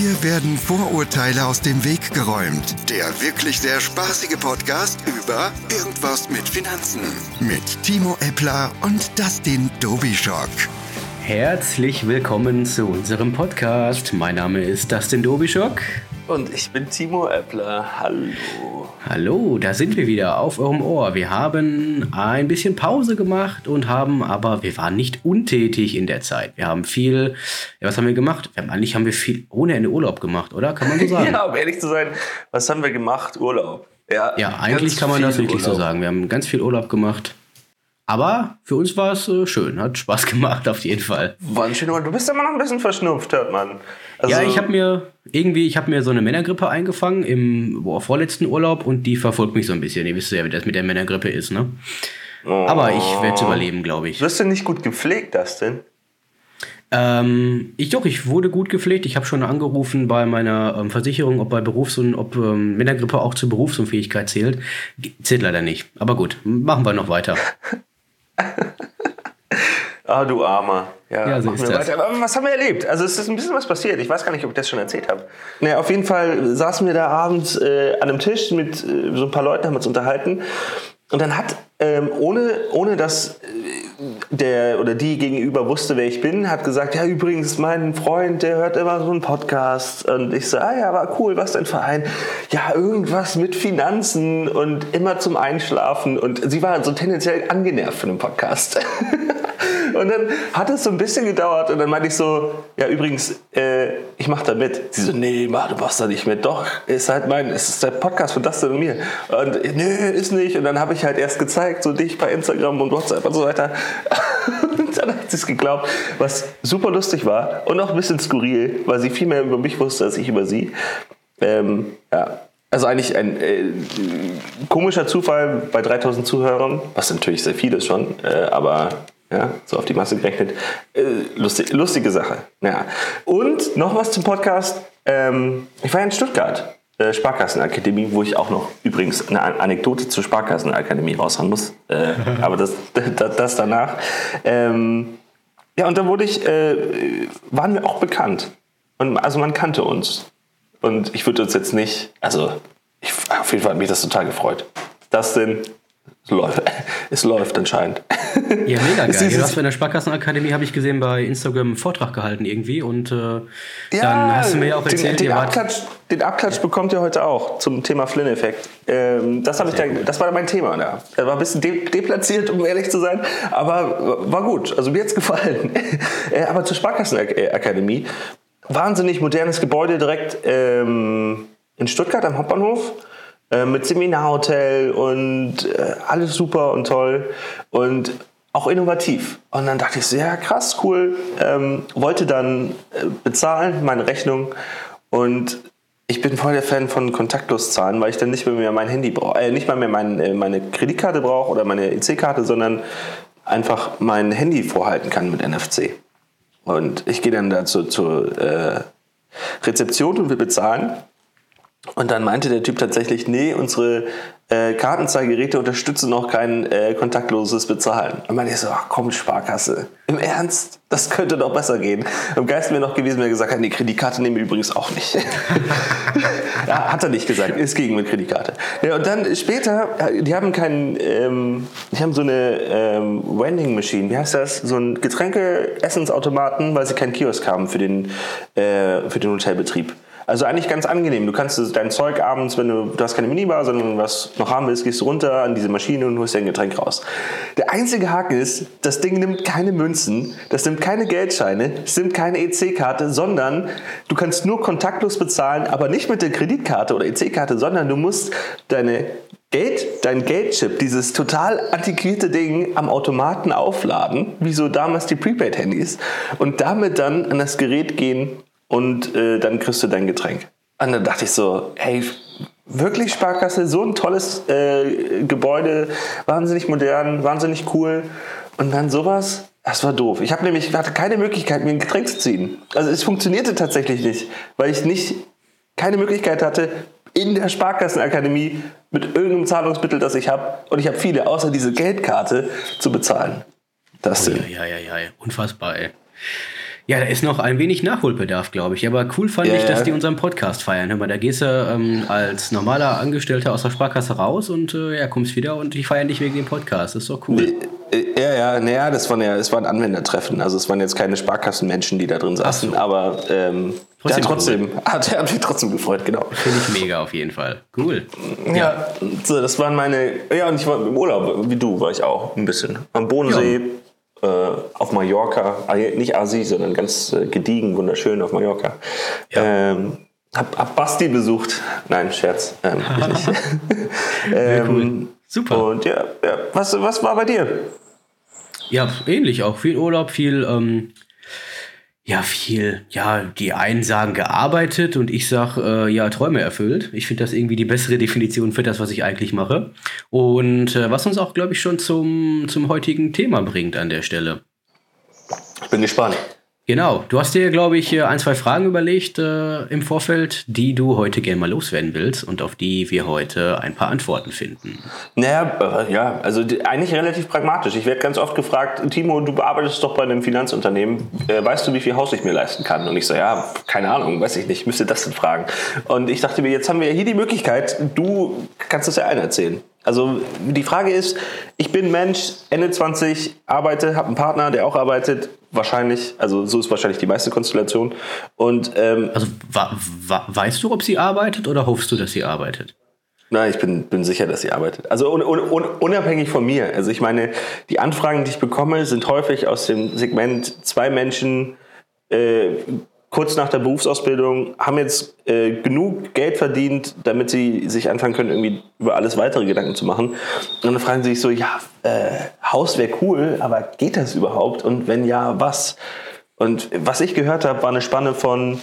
Hier werden Vorurteile aus dem Weg geräumt. Der wirklich sehr spaßige Podcast über Irgendwas mit Finanzen. Mit Timo Eppler und Dustin Dobischock. Herzlich willkommen zu unserem Podcast. Mein Name ist Dustin Dobischock. Und ich bin Timo Eppler. Hallo. Hallo, da sind wir wieder auf eurem Ohr. Wir haben ein bisschen Pause gemacht und haben aber, wir waren nicht untätig in der Zeit. Wir haben viel, ja, was haben wir gemacht? Wir haben, eigentlich haben wir viel ohne Ende Urlaub gemacht, oder? Kann man so sagen? ja, um ehrlich zu sein, was haben wir gemacht? Urlaub. Ja, ja eigentlich kann man das wirklich Urlaub. so sagen. Wir haben ganz viel Urlaub gemacht. Aber für uns war es äh, schön, hat Spaß gemacht auf jeden Fall. War ein schöner Du bist immer noch ein bisschen verschnupft, hört man. Also ja, ich habe mir irgendwie, ich habe mir so eine Männergrippe eingefangen im boah, vorletzten Urlaub und die verfolgt mich so ein bisschen. Ihr wisst ja, wie das mit der Männergrippe ist, ne? Oh. Aber ich werde es überleben, glaube ich. Wirst du nicht gut gepflegt, das denn? Ähm, ich doch, ich wurde gut gepflegt. Ich habe schon angerufen bei meiner ähm, Versicherung, ob bei Berufs- und ob ähm, Männergrippe auch zur Berufsunfähigkeit zählt. Zählt leider nicht. Aber gut, machen wir noch weiter. Ah, du Armer. Ja, ja so ist das. Weiter. Aber was haben wir erlebt? Also es ist ein bisschen was passiert. Ich weiß gar nicht, ob ich das schon erzählt habe. Naja, auf jeden Fall saßen wir da abends äh, an einem Tisch mit äh, so ein paar Leuten, haben uns unterhalten. Und dann hat, ähm, ohne, ohne dass der oder die gegenüber wusste, wer ich bin, hat gesagt, ja übrigens, mein Freund, der hört immer so einen Podcast. Und ich so, ah ja, war cool, was dein Verein? Ja, irgendwas mit Finanzen und immer zum Einschlafen. Und sie war so tendenziell angenervt von dem Podcast. Und dann hat es so ein bisschen gedauert und dann meinte ich so, ja übrigens, äh, ich mache da mit. Sie so, nee, Ma, du machst da nicht mit. Doch, ist halt mein, es ist der Podcast von Dustin und mir. Und nö, ist nicht. Und dann habe ich halt erst gezeigt, so dich bei Instagram und WhatsApp und so weiter. und dann hat sie es geglaubt, was super lustig war und auch ein bisschen skurril, weil sie viel mehr über mich wusste als ich über sie. Ähm, ja, also eigentlich ein äh, komischer Zufall bei 3000 Zuhörern, was natürlich sehr viel ist schon, äh, aber ja, so auf die Masse gerechnet. Äh, lustig, lustige Sache. Ja. Und noch was zum Podcast. Ähm, ich war ja in Stuttgart, äh, Sparkassenakademie, wo ich auch noch übrigens eine Anekdote zur Sparkassenakademie raushauen muss. Äh, aber das, das, danach. Ähm, ja, und da wurde ich, waren wir auch bekannt. Und, also man kannte uns. Und ich würde uns jetzt nicht, also ich, auf jeden Fall hat mich das total gefreut. Das denn es läuft, es läuft anscheinend. Ja, mega geil. Du hast bei der Sparkassenakademie, habe ich gesehen, bei Instagram einen Vortrag gehalten irgendwie. Und äh, ja, dann hast du mir ja auch erzählt, den, den, Abklatsch, den Abklatsch bekommt ihr heute auch zum Thema Flynn-Effekt. Ähm, das, ich dann, das war mein Thema. Ja. Das war ein bisschen de deplatziert, um ehrlich zu sein, aber war gut. Also mir hat es gefallen. Äh, aber zur Sparkassenakademie, wahnsinnig modernes Gebäude direkt ähm, in Stuttgart am Hauptbahnhof. Äh, mit Seminarhotel und äh, alles super und toll und auch innovativ. Und dann dachte ich so, ja krass, cool. Ähm, wollte dann äh, bezahlen, meine Rechnung und ich bin voll der Fan von kontaktlos zahlen, weil ich dann nicht mehr mein Handy brauche, äh, nicht mal mehr mein, äh, meine Kreditkarte brauche oder meine EC-Karte, sondern einfach mein Handy vorhalten kann mit NFC. Und ich gehe dann dazu zur äh, Rezeption und will bezahlen. Und dann meinte der Typ tatsächlich, nee, unsere äh, Kartenzahlgeräte unterstützen noch kein äh, kontaktloses Bezahlen. Und meinte ich so, ach komm, Sparkasse. Im Ernst? Das könnte doch besser gehen. Am Geist wäre noch gewesen, wenn er gesagt hat, nee, Kreditkarte nehmen wir übrigens auch nicht. ja, hat er nicht gesagt, ist gegen mit Kreditkarte. Ja, und dann später, die haben keinen, ähm, die haben so eine ähm, Vending Machine, wie heißt das? So ein Getränke-Essensautomaten, weil sie keinen Kiosk haben für den, äh, für den Hotelbetrieb. Also eigentlich ganz angenehm. Du kannst dein Zeug abends, wenn du, du hast keine Minibar, sondern was noch haben willst, gehst du runter an diese Maschine und holst dir ein Getränk raus. Der einzige Haken ist, das Ding nimmt keine Münzen, das nimmt keine Geldscheine, es nimmt keine EC-Karte, sondern du kannst nur kontaktlos bezahlen, aber nicht mit der Kreditkarte oder EC-Karte, sondern du musst deine Geld, dein Geldchip, dieses total antiquierte Ding am Automaten aufladen, wie so damals die Prepaid-Handys, und damit dann an das Gerät gehen und äh, dann kriegst du dein Getränk. Und dann dachte ich so, hey, wirklich Sparkasse, so ein tolles äh, Gebäude, wahnsinnig modern, wahnsinnig cool. Und dann sowas, das war doof. Ich habe nämlich hatte keine Möglichkeit, mir ein Getränk zu ziehen. Also es funktionierte tatsächlich nicht, weil ich nicht keine Möglichkeit hatte, in der Sparkassenakademie mit irgendeinem Zahlungsmittel, das ich habe, und ich habe viele, außer diese Geldkarte, zu bezahlen. Das oh, ja, ja, ja, ja, unfassbar, ey. Ja, da ist noch ein wenig Nachholbedarf, glaube ich. Aber cool fand Ja, ich, dass ja. die unseren Podcast feiern. Hör mal, da gehst du ähm, als normaler Angestellter aus der Sparkasse raus und äh, ja, kommst wieder und die feiern dich wegen dem Podcast. Das ist doch cool. Äh, Ja, ja, naja, das waren ja, es waren Anwendertreffen. Also es waren jetzt keine Sparkassenmenschen, die da drin saßen, aber ähm, der hat Trotzdem trotzdem, hat, der hat mich trotzdem gefreut, genau. Finde ich mega auf jeden Fall. Cool. Ja, so, das waren meine. Ja, und ich war im Urlaub, wie du, war ich auch ein bisschen. Am Bodensee, äh, auf Mallorca. Nicht Asi, sondern ganz äh, gediegen, wunderschön auf Mallorca. Ähm, hab, hab Basti besucht. Nein, Scherz. Ähm, ähm, Super. Und ja, ja was, was war bei dir? Ja, ähnlich auch. Viel Urlaub, viel, ähm, ja, viel, ja, die einen sagen gearbeitet und ich sag, äh, ja, Träume erfüllt. Ich finde das irgendwie die bessere Definition für das, was ich eigentlich mache. Und äh, was uns auch, glaube ich, schon zum, zum heutigen Thema bringt an der Stelle. Ich bin gespannt. Genau, du hast dir, glaube ich, ein, zwei Fragen überlegt äh, im Vorfeld, die du heute gerne mal loswerden willst und auf die wir heute ein paar Antworten finden. Naja, äh, ja, also die, eigentlich relativ pragmatisch. Ich werde ganz oft gefragt, Timo, du arbeitest doch bei einem Finanzunternehmen, äh, weißt du, wie viel Haus ich mir leisten kann? Und ich so, ja, keine Ahnung, weiß ich nicht, müsste das denn fragen. Und ich dachte mir, jetzt haben wir hier die Möglichkeit, du kannst das ja allen erzählen. Also die Frage ist, ich bin Mensch, Ende 20, arbeite, habe einen Partner, der auch arbeitet, wahrscheinlich, also so ist wahrscheinlich die meiste Konstellation. Und ähm, Also weißt du, ob sie arbeitet oder hoffst du, dass sie arbeitet? Nein, ich bin, bin sicher, dass sie arbeitet. Also un, un, un, unabhängig von mir. Also ich meine, die Anfragen, die ich bekomme, sind häufig aus dem Segment zwei Menschen äh, kurz nach der Berufsausbildung haben jetzt äh, genug Geld verdient, damit sie sich anfangen können, irgendwie über alles weitere Gedanken zu machen. Und dann fragen sie sich so, ja, äh, Haus wäre cool, aber geht das überhaupt? Und wenn ja, was? Und was ich gehört habe, war eine Spanne von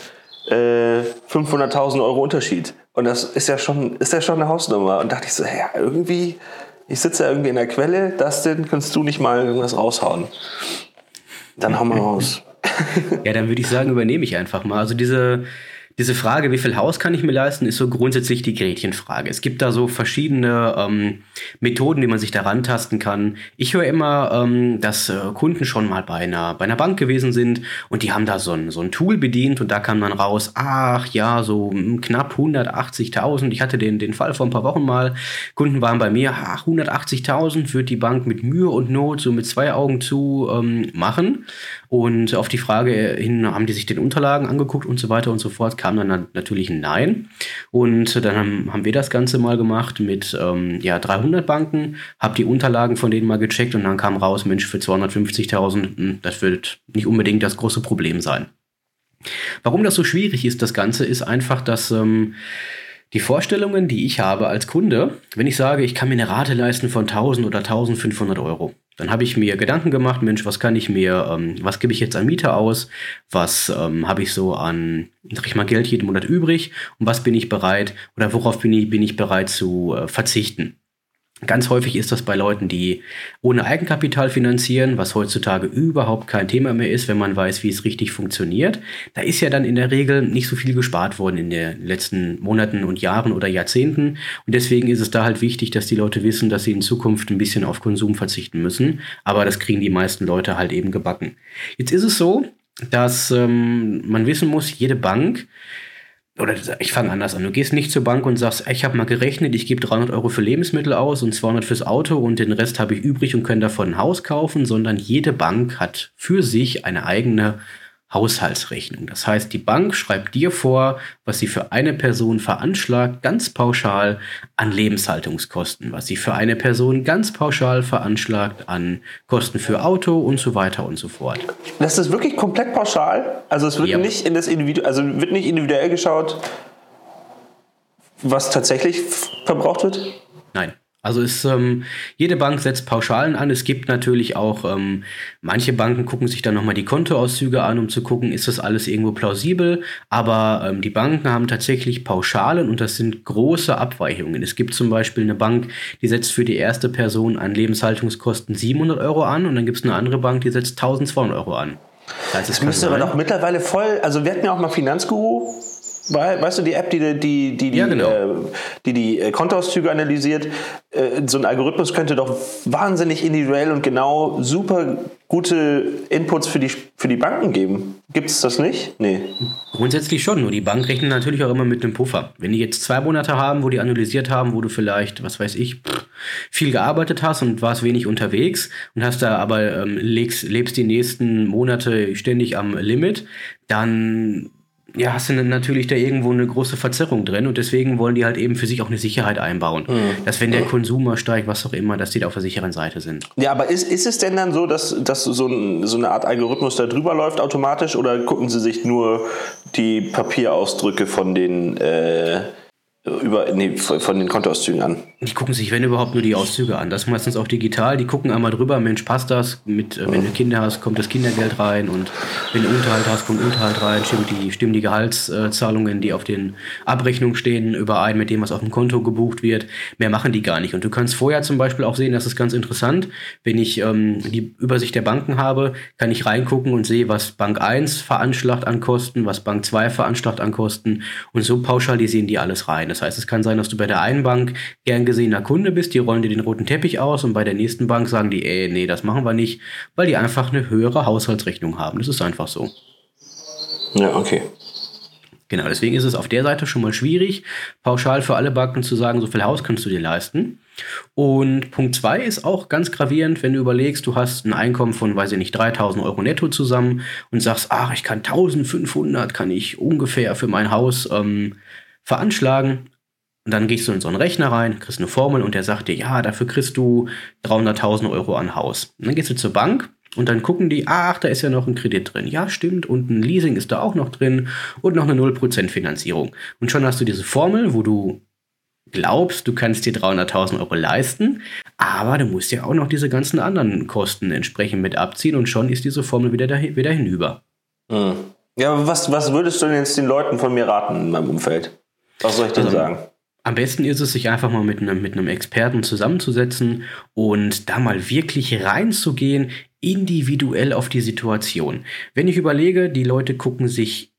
äh, 500.000 Euro Unterschied. Und das ist ja schon, ist ja schon eine Hausnummer. Und dachte ich so, ja, irgendwie, ich sitze ja irgendwie in der Quelle, Dustin, kannst du nicht mal irgendwas raushauen? Dann hau mal raus. Ja, dann würde ich sagen, übernehme ich einfach mal. Also diese, diese Frage, wie viel Haus kann ich mir leisten, ist so grundsätzlich die Gretchenfrage. Es gibt da so verschiedene ähm, Methoden, wie man sich da rantasten kann. Ich höre immer, ähm, dass äh, Kunden schon mal bei einer, bei einer Bank gewesen sind und die haben da so ein, so ein Tool bedient und da kam dann raus, ach ja, so mm, knapp 180.000. Ich hatte den, den Fall vor ein paar Wochen mal. Kunden waren bei mir, ach, 180.000 wird die Bank mit Mühe und Not so mit zwei Augen zu ähm, machen. Und auf die Frage hin haben die sich den Unterlagen angeguckt und so weiter und so fort, kam dann na- natürlich ein Nein. Und dann haben, haben wir das Ganze mal gemacht mit ähm, ja, 300 Banken, habe die Unterlagen von denen mal gecheckt und dann kam raus, Mensch, für 250.000, hm, das wird nicht unbedingt das große Problem sein. Warum das so schwierig ist, das Ganze, ist einfach, dass ähm, die Vorstellungen, die ich habe als Kunde, wenn ich sage, ich kann mir eine Rate leisten von 1000 oder 1500 Euro, dann habe ich mir Gedanken gemacht, Mensch, was kann ich mir, ähm, was gebe ich jetzt an Miete aus, was ähm, habe ich so an, sag ich mal, Geld jeden Monat übrig und was bin ich bereit oder worauf bin ich, bin ich bereit zu äh, verzichten. Ganz häufig ist das bei Leuten, die ohne Eigenkapital finanzieren, was heutzutage überhaupt kein Thema mehr ist, wenn man weiß, wie es richtig funktioniert. Da ist ja dann in der Regel nicht so viel gespart worden in den letzten Monaten und Jahren oder Jahrzehnten. Und deswegen ist es da halt wichtig, dass die Leute wissen, dass sie in Zukunft ein bisschen auf Konsum verzichten müssen. Aber das kriegen die meisten Leute halt eben gebacken. Jetzt ist es so, dass ähm, man wissen muss, jede Bank oder ich fange anders an. Du gehst nicht zur Bank und sagst, ich habe mal gerechnet, ich gebe 300 Euro für Lebensmittel aus und 200 fürs Auto und den Rest habe ich übrig und kann davon ein Haus kaufen, sondern jede Bank hat für sich eine eigene Haushaltsrechnung. Das heißt, die Bank schreibt dir vor, was sie für eine Person veranschlagt, ganz pauschal an Lebenshaltungskosten, was sie für eine Person ganz pauschal veranschlagt an Kosten für Auto und so weiter und so fort. Das ist wirklich komplett pauschal. Also es wird Ja. nicht in das Individu also wird nicht individuell geschaut, was tatsächlich verbraucht wird. Nein. Also ist, ähm, jede Bank setzt Pauschalen an. Es gibt natürlich auch, ähm, manche Banken gucken sich dann nochmal die Kontoauszüge an, um zu gucken, ist das alles irgendwo plausibel. Aber ähm, die Banken haben tatsächlich Pauschalen und das sind große Abweichungen. Es gibt zum Beispiel eine Bank, die setzt für die erste Person an Lebenshaltungskosten 700 Euro an und dann gibt es eine andere Bank, die setzt 1200 Euro an. Das heißt, es müsste aber doch mittlerweile voll. Also wir hatten ja auch mal Finanzguru. Weißt du, die App, die die, die, die, ja, genau. äh, die, die äh, Kontoauszüge analysiert, äh, so ein Algorithmus könnte doch wahnsinnig individuell und genau super gute Inputs für die, für die Banken geben. Gibt es das nicht? Nee. Grundsätzlich schon, nur die Bank rechnet natürlich auch immer mit einem Puffer. Wenn die jetzt zwei Monate haben, wo die analysiert haben, wo du vielleicht, was weiß ich, viel gearbeitet hast und warst wenig unterwegs und hast da aber ähm, lebst, lebst die nächsten Monate ständig am Limit, dann ja, hast du natürlich da irgendwo eine große Verzerrung drin und deswegen wollen die halt eben für sich auch eine Sicherheit einbauen. Mhm. Dass wenn der Konsum mal steigt, was auch immer, dass die da auf der sicheren Seite sind. Ja, aber ist, ist es denn dann so, dass, dass so, ein, so eine Art Algorithmus da drüber läuft automatisch oder gucken sie sich nur die Papierausdrücke von den äh, über, nee, von den Kontoauszügen an. Die gucken sich, wenn überhaupt, nur die Auszüge an. Das ist meistens auch digital. Die gucken einmal drüber, Mensch, passt das? Mit, äh, wenn du Kinder hast, kommt das Kindergeld rein und wenn du Unterhalt hast, kommt Unterhalt rein. Stimmt die, stimmen die Gehaltszahlungen, die auf den Abrechnungen stehen, überein mit dem, was auf dem Konto gebucht wird. Mehr machen die gar nicht. Und du kannst vorher zum Beispiel auch sehen, das ist ganz interessant, wenn ich ähm, die Übersicht der Banken habe, kann ich reingucken und sehe, was Bank 1 veranschlagt an Kosten, was Bank 2 veranschlagt an Kosten und so pauschalisieren die alles rein. Das heißt, es kann sein, dass du bei der einen Bank gern gesehener Kunde bist, die rollen dir den roten Teppich aus und bei der nächsten Bank sagen die, ey, nee, das machen wir nicht, weil die einfach eine höhere Haushaltsrechnung haben. Das ist einfach so. Ja, okay. Genau, deswegen ist es auf der Seite schon mal schwierig, pauschal für alle Banken zu sagen, so viel Haus kannst du dir leisten. Und Punkt 2 ist auch ganz gravierend, wenn du überlegst, du hast ein Einkommen von, weiß ich nicht, 3000 Euro netto zusammen und sagst, ach, ich kann 1500, kann ich ungefähr für mein Haus ähm, veranschlagen. Und dann gehst du in so einen Rechner rein, kriegst eine Formel und der sagt dir, ja, dafür kriegst du 300.000 Euro an Haus. Und dann gehst du zur Bank und dann gucken die, ach, da ist ja noch ein Kredit drin. Ja, stimmt. Und ein Leasing ist da auch noch drin und noch eine 0% Finanzierung. Und schon hast du diese Formel, wo du glaubst, du kannst dir 300.000 Euro leisten, aber du musst ja auch noch diese ganzen anderen Kosten entsprechend mit abziehen und schon ist diese Formel wieder, dahin, wieder hinüber. Hm. Ja, was, was würdest du denn jetzt den Leuten von mir raten in meinem Umfeld? Was soll ich denn also, sagen? Am besten ist es, sich einfach mal mit einem, mit einem Experten zusammenzusetzen und da mal wirklich reinzugehen, individuell auf die Situation. Wenn ich überlege, die Leute gucken sich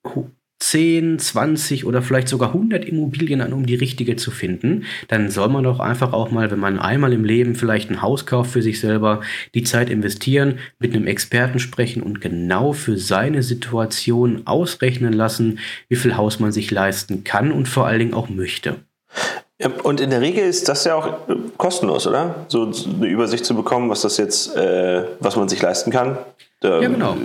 10, 20 oder vielleicht sogar 100 Immobilien an, um die richtige zu finden, dann soll man doch einfach auch mal, wenn man einmal im Leben vielleicht ein Haus kauft für sich selber, die Zeit investieren, mit einem Experten sprechen und genau für seine Situation ausrechnen lassen, wie viel Haus man sich leisten kann und vor allen Dingen auch möchte. Ja, und in der Regel ist das ja auch kostenlos, oder? So eine Übersicht zu bekommen, was das jetzt, äh, was man sich leisten kann. Ähm, ja, genau.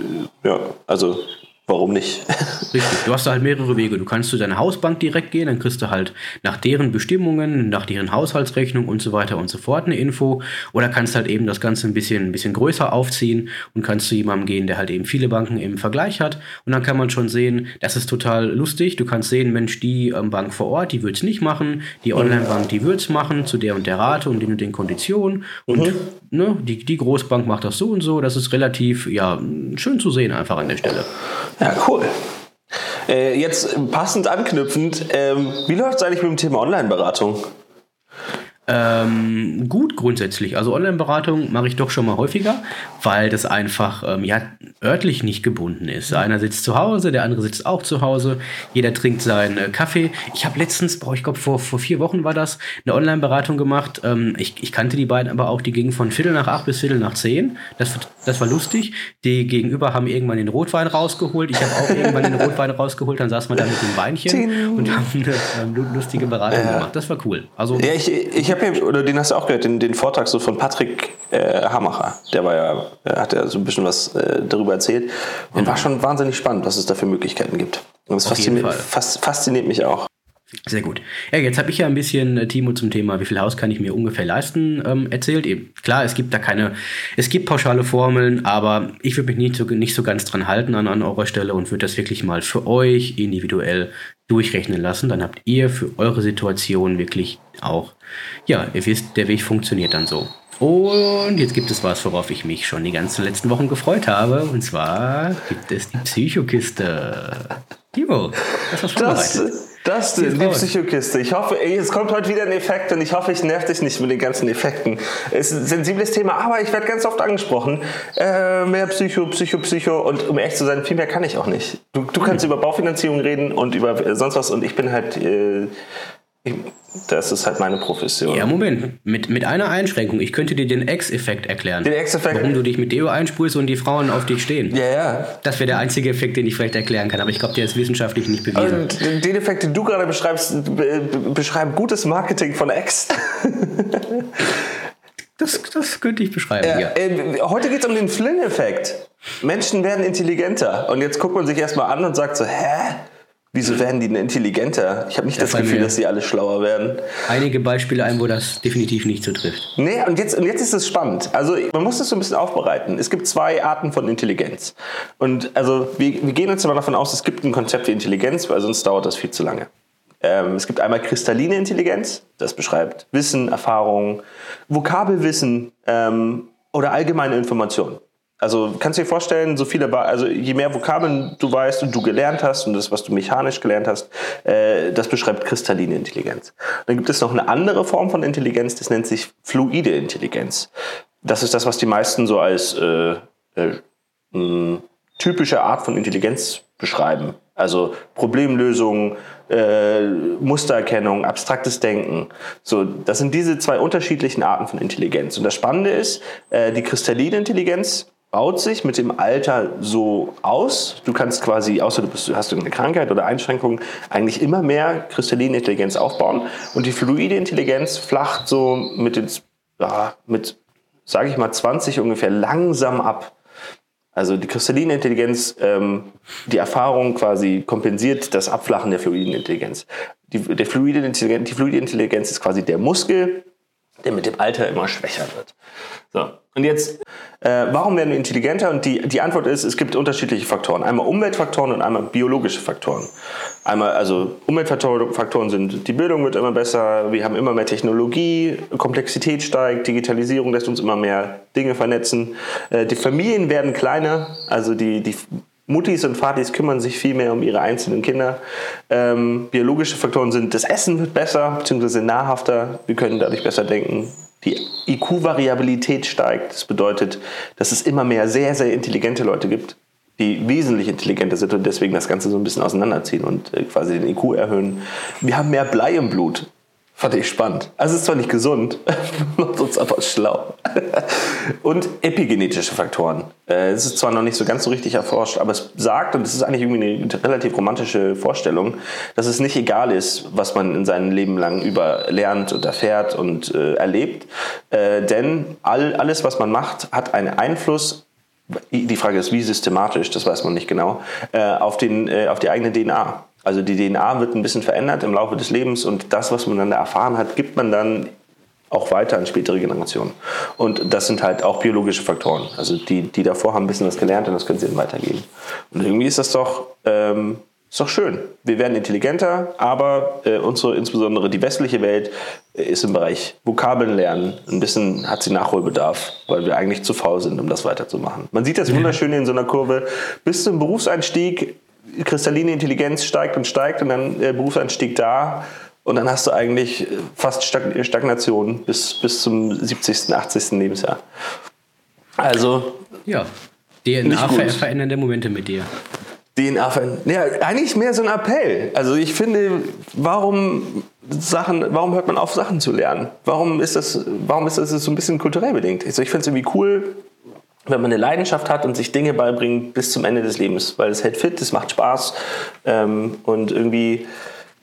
Ja, also warum nicht? Richtig, du hast da halt mehrere Wege. Du kannst zu deiner Hausbank direkt gehen, dann kriegst du halt nach deren Bestimmungen, nach deren Haushaltsrechnung und so weiter und so fort eine Info. Oder kannst halt eben das Ganze ein bisschen, ein bisschen größer aufziehen und kannst zu jemandem gehen, der halt eben viele Banken im Vergleich hat. Und dann kann man schon sehen, das ist total lustig. Du kannst sehen, Mensch, die ähm, Bank vor Ort, die wird es nicht machen. Die Online-Bank, die wird es machen, zu der und der Rate und den und den Konditionen. Und mhm. ne, die, die Großbank macht das so und so. Das ist relativ, ja, schön zu sehen einfach an der Stelle. Ja, cool. Äh, jetzt passend anknüpfend, ähm, wie läuft es eigentlich mit dem Thema Online-Beratung? Ähm, gut grundsätzlich. Also Online-Beratung mache ich doch schon mal häufiger, weil das einfach ähm, ja, örtlich nicht gebunden ist. Einer sitzt zu Hause, der andere sitzt auch zu Hause, jeder trinkt seinen äh, Kaffee. Ich habe letztens, boah, ich glaube vor, vor vier Wochen war das, eine Online-Beratung gemacht. Ähm, ich, ich kannte die beiden aber auch, die gingen von Viertel nach acht bis Viertel nach zehn. Das, das war lustig. Die Gegenüber haben irgendwann den Rotwein rausgeholt. Ich habe auch irgendwann den Rotwein rausgeholt. Dann saß man da mit dem Beinchen und haben eine ähm, lustige Beratung ja. gemacht. Das war cool. Also, ja, ich, ich habe ja, oder den hast du auch gehört, den, den Vortrag so von Patrick äh, Hamacher. Der war ja, hat ja so ein bisschen was äh, darüber erzählt und genau. war schon wahnsinnig spannend, was es da für Möglichkeiten gibt. Und das fasziniert, fas fasziniert mich auch. Sehr gut. Ja, jetzt habe ich ja ein bisschen, äh, Timo, zum Thema, wie viel Haus kann ich mir ungefähr leisten, ähm, erzählt. Eben, klar, es gibt da keine, es gibt pauschale Formeln, aber ich würde mich nicht so, nicht so ganz dran halten an, an eurer Stelle und würde das wirklich mal für euch individuell durchrechnen lassen. Dann habt ihr für eure Situation wirklich auch, ja, ihr wisst, der Weg funktioniert dann so. Und jetzt gibt es was, worauf ich mich schon die ganzen letzten Wochen gefreut habe. Und zwar gibt es die Psychokiste. Timo, das was vorbereitet. Das Das ist die Psychokiste. Ich hoffe, ey, es kommt heute wieder ein Effekt und ich hoffe, ich nerv dich nicht mit den ganzen Effekten. Es ist ein sensibles Thema, aber ich werde ganz oft angesprochen. Äh, mehr Psycho, Psycho, Psycho und um ehrlich zu sein, viel mehr kann ich auch nicht. Du, du kannst mhm. über Baufinanzierung reden und über sonst was und ich bin halt äh, das ist halt meine Profession. Ja, Moment. Mit, mit einer Einschränkung. Ich könnte dir den X-Effekt erklären. Den X-Effekt? Warum du dich mit Deo einsprühst und die Frauen auf dich stehen. Ja, ja. Das wäre der einzige Effekt, den ich vielleicht erklären kann. Aber ich glaube, der ist wissenschaftlich nicht bewiesen. Und den Effekt, den du gerade beschreibst, beschreibt gutes Marketing von X. das, das könnte ich beschreiben, ja. ja. Äh, heute geht es um den Flynn-Effekt. Menschen werden intelligenter. Und jetzt guckt man sich erstmal an und sagt so, hä? Wieso werden die denn intelligenter? Ich habe nicht das, das Gefühl, dass sie alle schlauer werden. Einige Beispiele ein, wo das definitiv nicht so trifft. Nee, und jetzt, und jetzt ist es spannend. Also man muss das so ein bisschen aufbereiten. Es gibt zwei Arten von Intelligenz. Und also wir, wir gehen jetzt mal davon aus, es gibt ein Konzept wie Intelligenz, weil sonst dauert das viel zu lange. Ähm, es gibt einmal kristalline Intelligenz, das beschreibt Wissen, Erfahrung, Vokabelwissen ähm, oder allgemeine Informationen. Also kannst du dir vorstellen, so viele, also je mehr Vokabeln du weißt und du gelernt hast und das, was du mechanisch gelernt hast, äh, das beschreibt kristalline Intelligenz. Dann gibt es noch eine andere Form von Intelligenz, das nennt sich fluide Intelligenz. Das ist das, was die meisten so als äh, äh, mh, typische Art von Intelligenz beschreiben. Also Problemlösung, äh, Mustererkennung, abstraktes Denken. So, das sind diese zwei unterschiedlichen Arten von Intelligenz. Und das Spannende ist, äh, die kristalline Intelligenz baut sich mit dem Alter so aus. Du kannst quasi, außer du bist, hast du eine Krankheit oder Einschränkung, eigentlich immer mehr kristalline Intelligenz aufbauen. Und die fluide Intelligenz flacht so mit, ja, mit sage ich mal, 20 ungefähr langsam ab. Also die kristalline Intelligenz, ähm, die Erfahrung quasi kompensiert das Abflachen der fluiden Intelligenz. Die, der fluide Intelligenz. Die fluide Intelligenz ist quasi der Muskel, der mit dem Alter immer schwächer wird. So. Und jetzt, äh, warum werden wir intelligenter? Und die, die Antwort ist, es gibt unterschiedliche Faktoren. Einmal Umweltfaktoren und einmal biologische Faktoren. Einmal, also Umweltfaktoren sind, die Bildung wird immer besser, wir haben immer mehr Technologie, Komplexität steigt, Digitalisierung lässt uns immer mehr Dinge vernetzen. Äh, die Familien werden kleiner, also die, die Muttis und Vatis kümmern sich viel mehr um ihre einzelnen Kinder. Ähm, biologische Faktoren sind, das Essen wird besser, beziehungsweise nahrhafter, wir können dadurch besser denken. Die IQ-Variabilität steigt. Das bedeutet, dass es immer mehr sehr, sehr intelligente Leute gibt, die wesentlich intelligenter sind und deswegen das Ganze so ein bisschen auseinanderziehen und äh, quasi den IQ erhöhen. Wir haben mehr Blei im Blut. Fand ich spannend. Also es ist zwar nicht gesund, macht uns aber schlau. und epigenetische Faktoren. Äh, es ist zwar noch nicht so ganz so richtig erforscht, aber es sagt, und es ist eigentlich irgendwie eine relativ romantische Vorstellung, dass es nicht egal ist, was man in seinem Leben lang über lernt und erfährt und äh, erlebt. Äh, denn all, alles, was man macht, hat einen Einfluss die Frage ist, wie systematisch, das weiß man nicht genau, äh, auf, den, äh, auf die eigene DNA. Also die DNA wird ein bisschen verändert im Laufe des Lebens und das, was man dann da erfahren hat, gibt man dann auch weiter an spätere Generationen. Und das sind halt auch biologische Faktoren. Also die, die davor haben ein bisschen was gelernt und das können sie dann weitergeben. Und irgendwie ist das doch, ähm, ist doch schön. Wir werden intelligenter, aber äh, unsere, insbesondere die westliche Welt äh, ist im Bereich Vokabeln lernen. Ein bisschen hat sie Nachholbedarf, weil wir eigentlich zu faul sind, um das weiterzumachen. Man sieht das wunderschön in so einer Kurve. Bis zum Berufseinstieg kristalline Intelligenz steigt und steigt und dann der Berufseinstieg da und dann hast du eigentlich fast Stagnation bis, bis zum 70., 80. Lebensjahr. Also. Ja, DNA-verändernde Momente mit dir. DNA verändern. Ja, eigentlich mehr so ein Appell. Also ich finde, warum Sachen, warum hört man auf, Sachen zu lernen? Warum ist das, warum ist das so ein bisschen kulturell bedingt? Also ich finde es irgendwie cool, wenn man eine Leidenschaft hat und sich Dinge beibringt bis zum Ende des Lebens, weil es hält fit, es macht Spaß ähm, und irgendwie,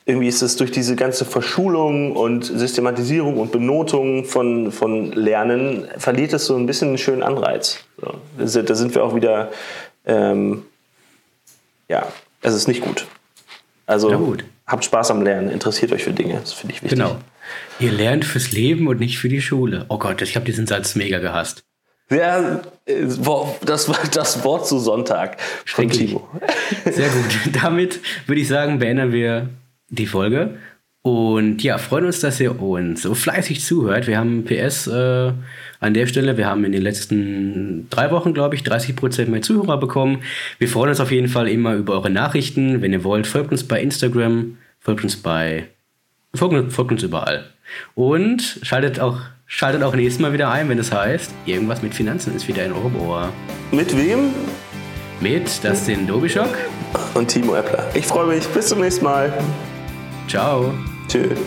irgendwie ist es durch diese ganze Verschulung und Systematisierung und Benotung von, von Lernen, verliert es so ein bisschen einen schönen Anreiz. So, da sind wir auch wieder, ähm, ja, es ist nicht gut. Also gut. habt Spaß am Lernen, interessiert euch für Dinge, das finde ich wichtig. Genau. Ihr lernt fürs Leben und nicht für die Schule. Oh Gott, ich habe diesen Satz mega gehasst. Ja, das war das Wort zu Sonntag von Timo. Sehr gut. Damit würde ich sagen, beenden wir die Folge. Und ja, freuen uns, dass ihr uns so fleißig zuhört. Wir haben PS äh, an der Stelle. Wir haben in den letzten drei Wochen, glaube ich, 30 Prozent mehr Zuhörer bekommen. Wir freuen uns auf jeden Fall immer über eure Nachrichten. Wenn ihr wollt, folgt uns bei Instagram folgt uns bei, folgt, folgt uns überall. Und schaltet auch, schaltet auch nächstes Mal wieder ein, wenn es heißt, irgendwas mit Finanzen ist wieder in eurem Ohr. Mit wem? Mit Dustin Dobischock und Timo Eppler. Ich freue mich. Bis zum nächsten Mal. Ciao. Tschüss.